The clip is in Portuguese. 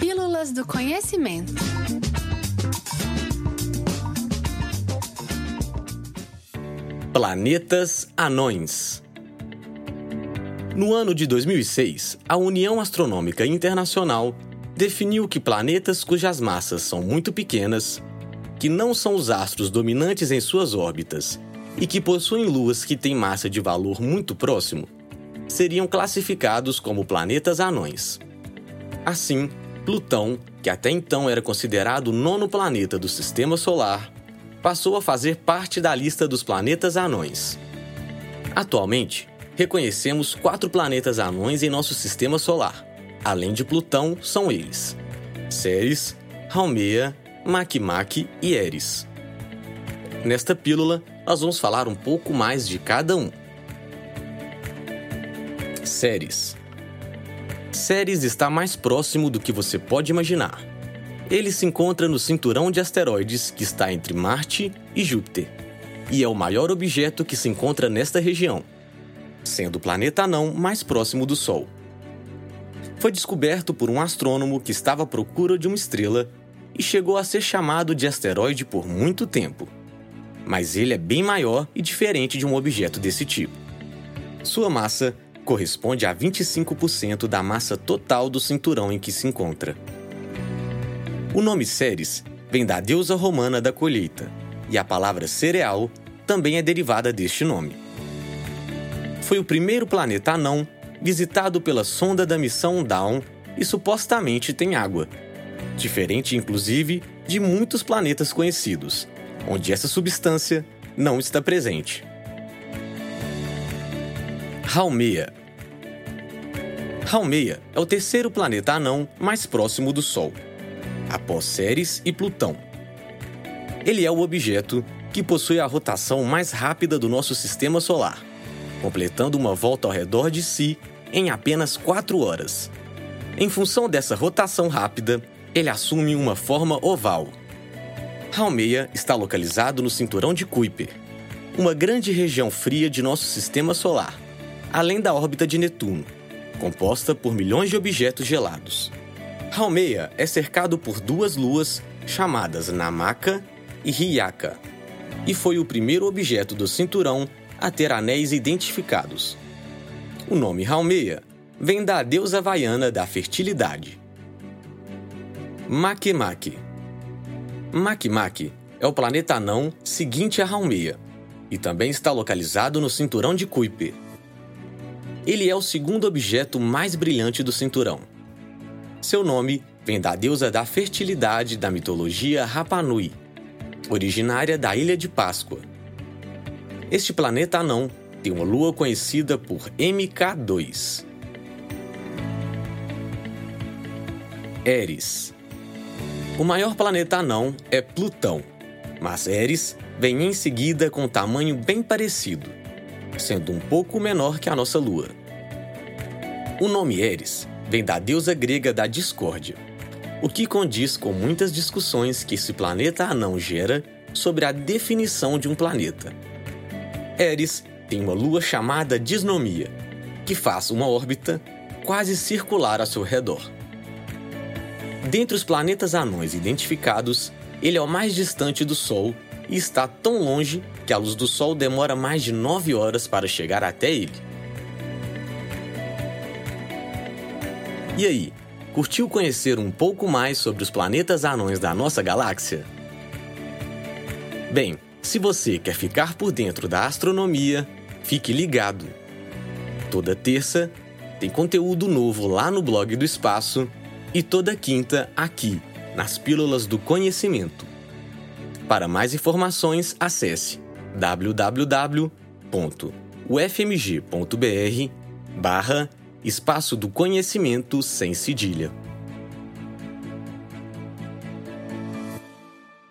Pílulas do Conhecimento. Planetas Anões. No ano de 2006, a União Astronômica Internacional definiu que planetas cujas massas são muito pequenas, que não são os astros dominantes em suas órbitas e que possuem luas que têm massa de valor muito próximo, seriam classificados como planetas anões. Assim, Plutão, que até então era considerado o nono planeta do sistema solar, passou a fazer parte da lista dos planetas anões. Atualmente, reconhecemos quatro planetas anões em nosso sistema solar. Além de Plutão, são eles: Ceres, Haumea, Makemake e Eris. Nesta pílula, nós vamos falar um pouco mais de cada um. Ceres. Ceres está mais próximo do que você pode imaginar. Ele se encontra no cinturão de asteroides que está entre Marte e Júpiter, e é o maior objeto que se encontra nesta região, sendo o planeta anão mais próximo do Sol. Foi descoberto por um astrônomo que estava à procura de uma estrela e chegou a ser chamado de asteroide por muito tempo. Mas ele é bem maior e diferente de um objeto desse tipo. Sua massa corresponde a 25% da massa total do cinturão em que se encontra. O nome Ceres vem da deusa romana da colheita, e a palavra cereal também é derivada deste nome. Foi o primeiro planeta anão visitado pela sonda da missão Dawn e supostamente tem água, diferente inclusive de muitos planetas conhecidos, onde essa substância não está presente. Haumea Haumea é o terceiro planeta anão mais próximo do Sol, após Ceres e Plutão. Ele é o objeto que possui a rotação mais rápida do nosso sistema solar, completando uma volta ao redor de si em apenas 4 horas. Em função dessa rotação rápida, ele assume uma forma oval. Haumea está localizado no cinturão de Kuiper, uma grande região fria de nosso sistema solar, além da órbita de Netuno, composta por milhões de objetos gelados. Haumea é cercado por duas luas chamadas Namaka e Hyaka, e foi o primeiro objeto do cinturão a ter anéis identificados. O nome Haumea vem da deusa havaiana da fertilidade. Makemake Makemake é o planeta anão seguinte a Haumea e também está localizado no cinturão de Kuiper. Ele é o segundo objeto mais brilhante do cinturão. Seu nome vem da deusa da fertilidade da mitologia Rapanui, originária da Ilha de Páscoa. Este planeta anão tem uma lua conhecida por MK2. Eris O maior planeta anão é Plutão, mas Eris vem em seguida com um tamanho bem parecido, sendo um pouco menor que a nossa lua. O nome Eris vem da deusa grega da discórdia, o que condiz com muitas discussões que esse planeta anão gera sobre a definição de um planeta. Eris tem uma lua chamada Disnomia, que faz uma órbita quase circular ao seu redor. Dentre os planetas anões identificados, ele é o mais distante do Sol e está tão longe que a luz do Sol demora mais de 9 horas para chegar até ele. E aí, curtiu conhecer um pouco mais sobre os planetas anões da nossa galáxia? Bem, se você quer ficar por dentro da astronomia, Fique ligado. Toda terça tem conteúdo novo lá no blog do Espaço e toda quinta aqui, nas Pílulas do Conhecimento. Para mais informações, acesse www.ufmg.br barra Espaço do Conhecimento sem cedilha.